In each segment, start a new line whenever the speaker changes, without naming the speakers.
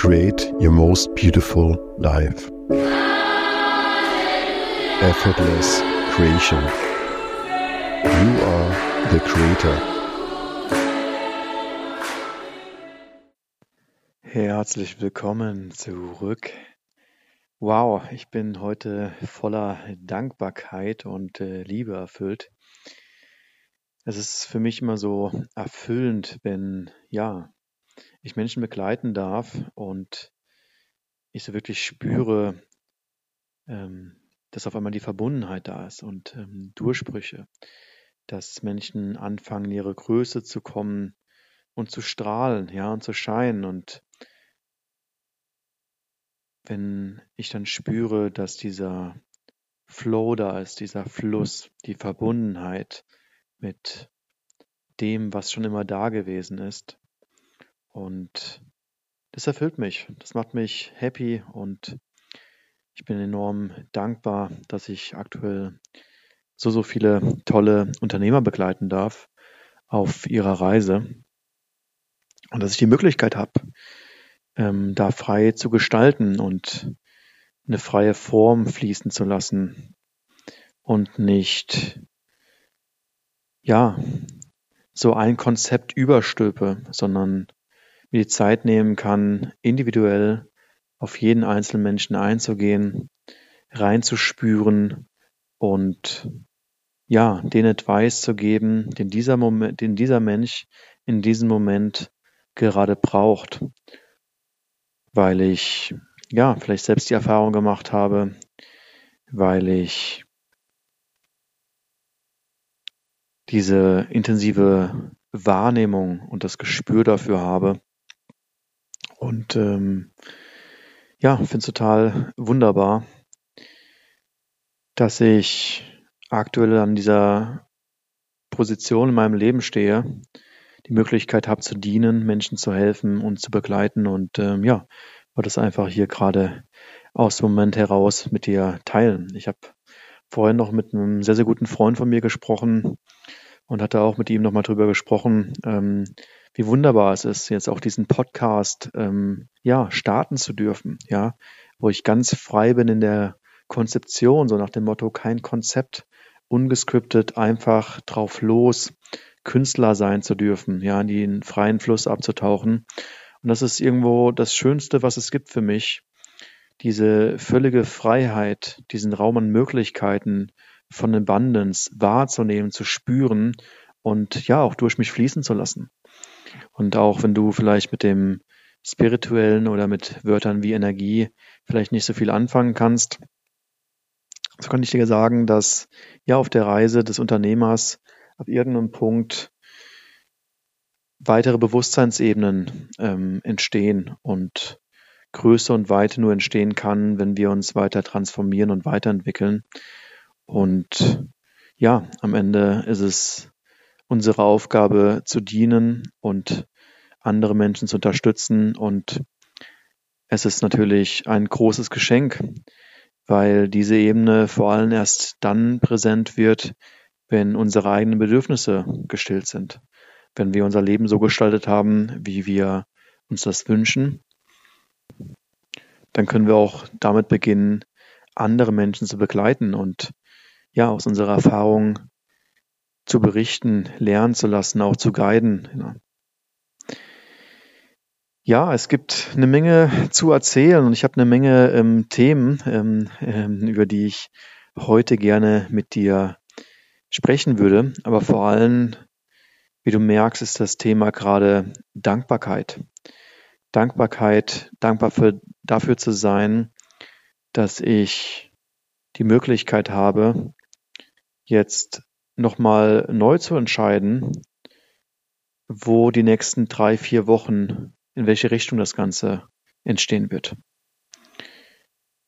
create your most beautiful life. Effortless creation. You are the creator.
Herzlich willkommen zurück. Wow, ich bin heute voller Dankbarkeit und äh, Liebe erfüllt. Es ist für mich immer so erfüllend, wenn ja, ich Menschen begleiten darf und ich so wirklich spüre, ähm, dass auf einmal die Verbundenheit da ist und ähm, Durchbrüche, dass Menschen anfangen, in ihre Größe zu kommen und zu strahlen, ja, und zu scheinen. Und wenn ich dann spüre, dass dieser Flow da ist, dieser Fluss, die Verbundenheit mit dem, was schon immer da gewesen ist, und das erfüllt mich. Das macht mich happy und ich bin enorm dankbar, dass ich aktuell so, so viele tolle Unternehmer begleiten darf auf ihrer Reise und dass ich die Möglichkeit habe, ähm, da frei zu gestalten und eine freie Form fließen zu lassen und nicht, ja, so ein Konzept überstülpe, sondern mir die Zeit nehmen kann, individuell auf jeden einzelnen Menschen einzugehen, reinzuspüren und ja, den Advice zu geben, den dieser Moment, den dieser Mensch in diesem Moment gerade braucht, weil ich ja vielleicht selbst die Erfahrung gemacht habe, weil ich diese intensive Wahrnehmung und das Gespür dafür habe, und ähm, ja, finde es total wunderbar, dass ich aktuell an dieser Position in meinem Leben stehe, die Möglichkeit habe zu dienen, Menschen zu helfen und zu begleiten. Und ähm, ja, wollte das einfach hier gerade aus dem Moment heraus mit dir teilen. Ich habe vorhin noch mit einem sehr, sehr guten Freund von mir gesprochen und hatte auch mit ihm nochmal drüber gesprochen, ähm, wie wunderbar es ist, jetzt auch diesen Podcast ähm, ja starten zu dürfen, ja, wo ich ganz frei bin in der Konzeption, so nach dem Motto kein Konzept, ungescriptet, einfach drauf los, Künstler sein zu dürfen, ja, in den freien Fluss abzutauchen. Und das ist irgendwo das Schönste, was es gibt für mich, diese völlige Freiheit, diesen Raum an Möglichkeiten von Abundance wahrzunehmen, zu spüren und ja, auch durch mich fließen zu lassen. Und auch wenn du vielleicht mit dem spirituellen oder mit Wörtern wie Energie vielleicht nicht so viel anfangen kannst, so kann ich dir sagen, dass ja auf der Reise des Unternehmers ab irgendeinem Punkt weitere Bewusstseinsebenen ähm, entstehen und Größe und Weite nur entstehen kann, wenn wir uns weiter transformieren und weiterentwickeln. Und ja, am Ende ist es unsere Aufgabe zu dienen und andere Menschen zu unterstützen. Und es ist natürlich ein großes Geschenk, weil diese Ebene vor allem erst dann präsent wird, wenn unsere eigenen Bedürfnisse gestillt sind. Wenn wir unser Leben so gestaltet haben, wie wir uns das wünschen, dann können wir auch damit beginnen, andere Menschen zu begleiten und ja, aus unserer Erfahrung zu berichten, lernen zu lassen, auch zu guiden. Ja, es gibt eine Menge zu erzählen und ich habe eine Menge ähm, Themen, ähm, ähm, über die ich heute gerne mit dir sprechen würde. Aber vor allem, wie du merkst, ist das Thema gerade Dankbarkeit. Dankbarkeit, dankbar für, dafür zu sein, dass ich die Möglichkeit habe, jetzt nochmal neu zu entscheiden, wo die nächsten drei, vier Wochen, in welche Richtung das Ganze entstehen wird.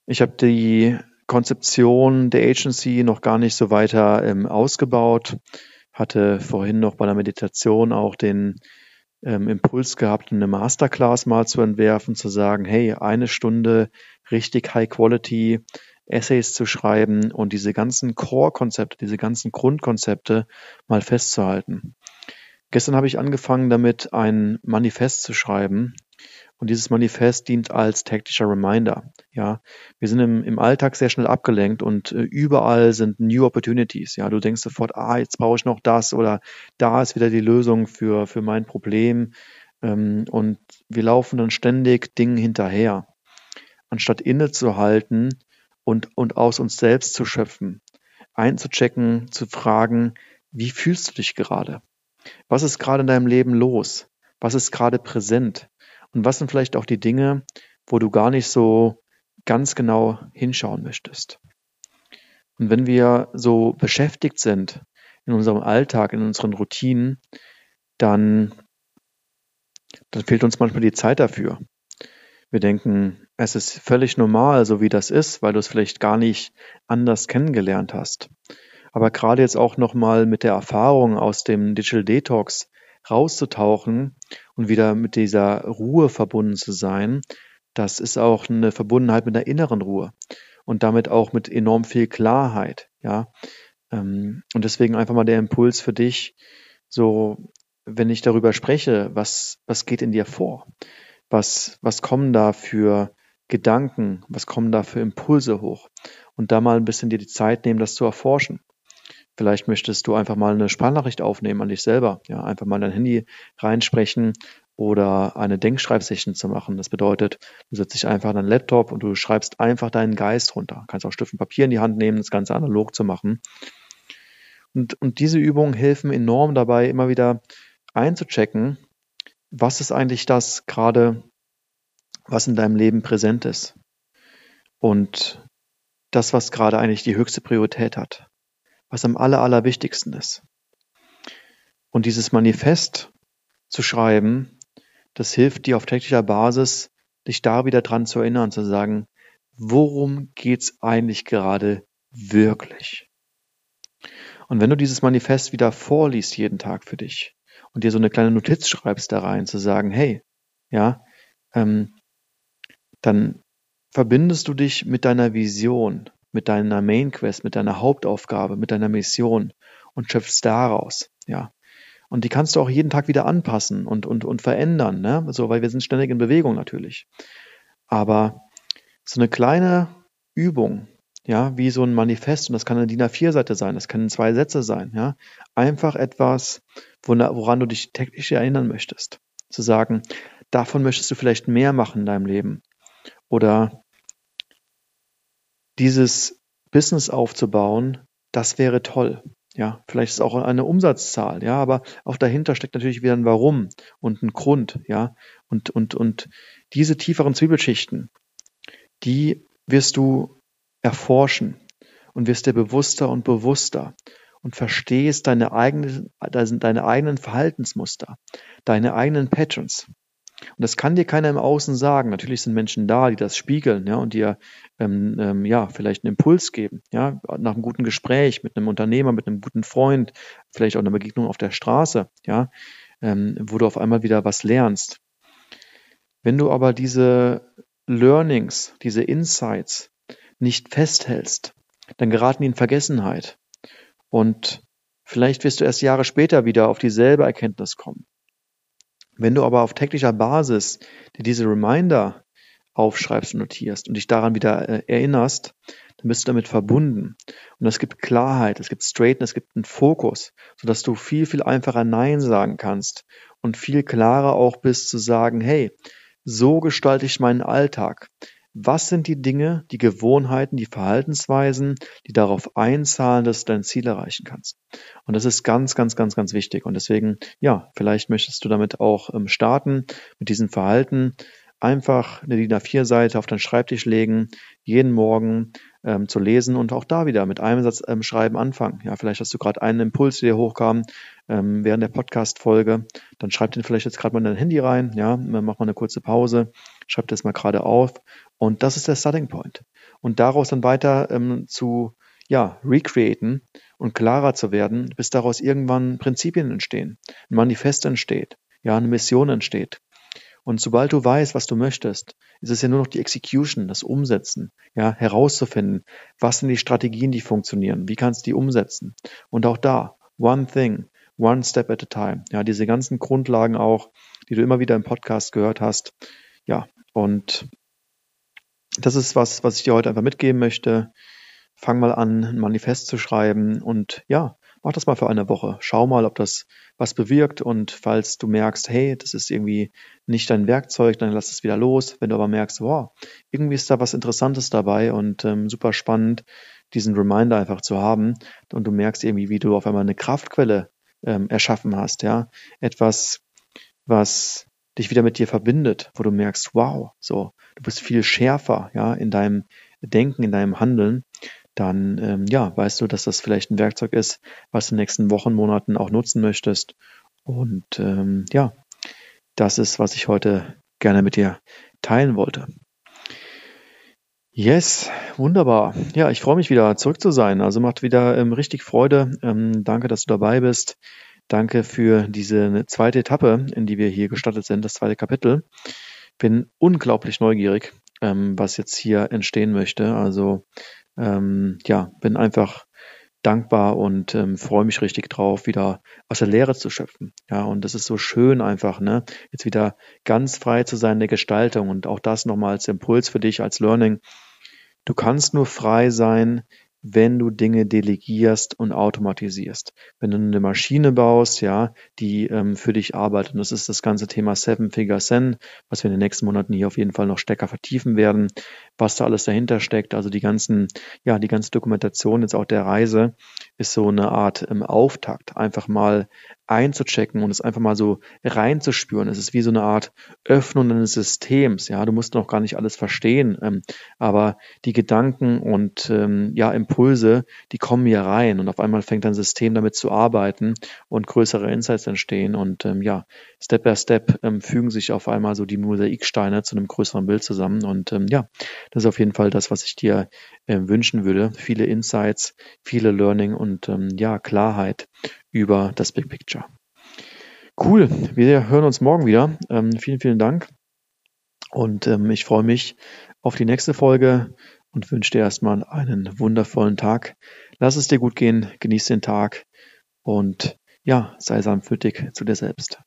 Ich habe die Konzeption der Agency noch gar nicht so weiter ähm, ausgebaut, hatte vorhin noch bei der Meditation auch den ähm, Impuls gehabt, eine Masterclass mal zu entwerfen, zu sagen, hey, eine Stunde richtig High Quality Essays zu schreiben und diese ganzen Core-Konzepte, diese ganzen Grundkonzepte mal festzuhalten. Gestern habe ich angefangen damit, ein Manifest zu schreiben Und dieses Manifest dient als täglicher Reminder. Ja, wir sind im, im Alltag sehr schnell abgelenkt und äh, überall sind New Opportunities. Ja, du denkst sofort, ah, jetzt brauche ich noch das oder da ist wieder die Lösung für, für mein Problem. Ähm, und wir laufen dann ständig Dingen hinterher, anstatt innezuhalten und, und aus uns selbst zu schöpfen, einzuchecken, zu fragen, wie fühlst du dich gerade? Was ist gerade in deinem Leben los? Was ist gerade präsent? Und was sind vielleicht auch die Dinge, wo du gar nicht so ganz genau hinschauen möchtest? Und wenn wir so beschäftigt sind in unserem Alltag, in unseren Routinen, dann, dann fehlt uns manchmal die Zeit dafür. Wir denken, es ist völlig normal, so wie das ist, weil du es vielleicht gar nicht anders kennengelernt hast. Aber gerade jetzt auch nochmal mit der Erfahrung aus dem Digital Detox rauszutauchen und wieder mit dieser Ruhe verbunden zu sein, das ist auch eine Verbundenheit mit der inneren Ruhe und damit auch mit enorm viel Klarheit, ja. Ähm, und deswegen einfach mal der Impuls für dich, so, wenn ich darüber spreche, was, was geht in dir vor? Was, was kommen da für Gedanken? Was kommen da für Impulse hoch? Und da mal ein bisschen dir die Zeit nehmen, das zu erforschen. Vielleicht möchtest du einfach mal eine Sprachnachricht aufnehmen an dich selber. Ja, einfach mal dein Handy reinsprechen oder eine Denkschreibsession zu machen. Das bedeutet, du setzt dich einfach an deinen Laptop und du schreibst einfach deinen Geist runter. Du kannst auch Stift und Papier in die Hand nehmen, das Ganze analog zu machen. Und, und diese Übungen helfen enorm dabei, immer wieder einzuchecken, was ist eigentlich das gerade, was in deinem Leben präsent ist? Und das, was gerade eigentlich die höchste Priorität hat, was am aller, allerwichtigsten ist. Und dieses Manifest zu schreiben, das hilft dir auf täglicher Basis, dich da wieder dran zu erinnern, zu sagen, worum geht's eigentlich gerade wirklich? Und wenn du dieses Manifest wieder vorliest jeden Tag für dich, und dir so eine kleine Notiz schreibst da rein, zu sagen, hey, ja, ähm, dann verbindest du dich mit deiner Vision, mit deiner Main Quest, mit deiner Hauptaufgabe, mit deiner Mission und schöpfst daraus, ja. Und die kannst du auch jeden Tag wieder anpassen und, und, und verändern, ne? So, weil wir sind ständig in Bewegung natürlich. Aber so eine kleine Übung, ja, wie so ein Manifest, und das kann eine DIN A4-Seite sein, das können zwei Sätze sein, ja. Einfach etwas, woran du dich täglich erinnern möchtest. Zu sagen, davon möchtest du vielleicht mehr machen in deinem Leben. Oder dieses Business aufzubauen, das wäre toll. Ja, vielleicht ist es auch eine Umsatzzahl, ja, aber auch dahinter steckt natürlich wieder ein Warum und ein Grund, ja. Und, und, und diese tieferen Zwiebelschichten, die wirst du erforschen und wirst dir bewusster und bewusster und verstehst deine eigenen, deine eigenen Verhaltensmuster, deine eigenen Patterns. Und das kann dir keiner im Außen sagen. Natürlich sind Menschen da, die das spiegeln, ja, und dir ähm, ähm, ja vielleicht einen Impuls geben, ja, nach einem guten Gespräch mit einem Unternehmer, mit einem guten Freund, vielleicht auch einer Begegnung auf der Straße, ja, ähm, wo du auf einmal wieder was lernst. Wenn du aber diese Learnings, diese Insights nicht festhältst, dann geraten die in Vergessenheit. Und vielleicht wirst du erst Jahre später wieder auf dieselbe Erkenntnis kommen. Wenn du aber auf täglicher Basis dir diese Reminder aufschreibst und notierst und dich daran wieder äh, erinnerst, dann bist du damit verbunden. Und es gibt Klarheit, es gibt Straightness, es gibt einen Fokus, sodass du viel, viel einfacher Nein sagen kannst und viel klarer auch bist zu sagen, hey, so gestalte ich meinen Alltag. Was sind die Dinge, die Gewohnheiten, die Verhaltensweisen, die darauf einzahlen, dass du dein Ziel erreichen kannst? Und das ist ganz, ganz, ganz, ganz wichtig. Und deswegen, ja, vielleicht möchtest du damit auch ähm, starten, mit diesem Verhalten, einfach eine DIN A4-Seite auf deinen Schreibtisch legen, jeden Morgen ähm, zu lesen und auch da wieder mit einem Satz ähm, schreiben anfangen. Ja, vielleicht hast du gerade einen Impuls, der dir hochkam ähm, während der Podcast-Folge. Dann schreib den vielleicht jetzt gerade mal in dein Handy rein. Ja, mach mal eine kurze Pause, schreib das mal gerade auf. Und das ist der Starting Point. Und daraus dann weiter ähm, zu ja, recreaten und klarer zu werden, bis daraus irgendwann Prinzipien entstehen, ein Manifest entsteht, ja, eine Mission entsteht. Und sobald du weißt, was du möchtest, ist es ja nur noch die Execution, das Umsetzen, ja, herauszufinden, was sind die Strategien, die funktionieren, wie kannst du die umsetzen. Und auch da, one thing, one step at a time. Ja, diese ganzen Grundlagen auch, die du immer wieder im Podcast gehört hast, ja, und das ist was, was ich dir heute einfach mitgeben möchte. Fang mal an, ein Manifest zu schreiben und ja, mach das mal für eine Woche. Schau mal, ob das was bewirkt und falls du merkst, hey, das ist irgendwie nicht dein Werkzeug, dann lass es wieder los. Wenn du aber merkst, wow, irgendwie ist da was Interessantes dabei und ähm, super spannend, diesen Reminder einfach zu haben und du merkst irgendwie, wie du auf einmal eine Kraftquelle ähm, erschaffen hast, ja, etwas, was dich wieder mit dir verbindet, wo du merkst, wow, so, du bist viel schärfer, ja, in deinem Denken, in deinem Handeln, dann, ähm, ja, weißt du, dass das vielleicht ein Werkzeug ist, was du in den nächsten Wochen, Monaten auch nutzen möchtest. Und ähm, ja, das ist, was ich heute gerne mit dir teilen wollte. Yes, wunderbar. Ja, ich freue mich wieder zurück zu sein. Also macht wieder ähm, richtig Freude. Ähm, danke, dass du dabei bist. Danke für diese zweite Etappe, in die wir hier gestartet sind, das zweite Kapitel. Bin unglaublich neugierig, ähm, was jetzt hier entstehen möchte. Also ähm, ja, bin einfach dankbar und ähm, freue mich richtig drauf, wieder aus der Lehre zu schöpfen. Ja, und das ist so schön einfach, ne? Jetzt wieder ganz frei zu sein in der Gestaltung und auch das nochmal als Impuls für dich, als Learning. Du kannst nur frei sein, wenn du Dinge delegierst und automatisierst. Wenn du eine Maschine baust, ja, die ähm, für dich arbeitet. Und das ist das ganze Thema Seven Figure Sen, was wir in den nächsten Monaten hier auf jeden Fall noch stärker vertiefen werden, was da alles dahinter steckt. Also die ganzen, ja, die ganze Dokumentation jetzt auch der Reise ist so eine Art ähm, Auftakt, einfach mal einzuchecken und es einfach mal so reinzuspüren. Es ist wie so eine Art Öffnung eines Systems. Ja, du musst noch gar nicht alles verstehen, ähm, aber die Gedanken und ähm, ja Impulse, die kommen hier rein und auf einmal fängt dein System damit zu arbeiten und größere Insights entstehen und ähm, ja, Step by Step ähm, fügen sich auf einmal so die Mosaiksteine zu einem größeren Bild zusammen und ähm, ja, das ist auf jeden Fall das, was ich dir äh, wünschen würde. Viele Insights, viele Learning und ähm, ja Klarheit über das Big Picture. Cool, wir hören uns morgen wieder. Ähm, vielen, vielen Dank. Und ähm, ich freue mich auf die nächste Folge und wünsche dir erstmal einen wundervollen Tag. Lass es dir gut gehen, genieß den Tag und ja, sei sanftmütig zu dir selbst.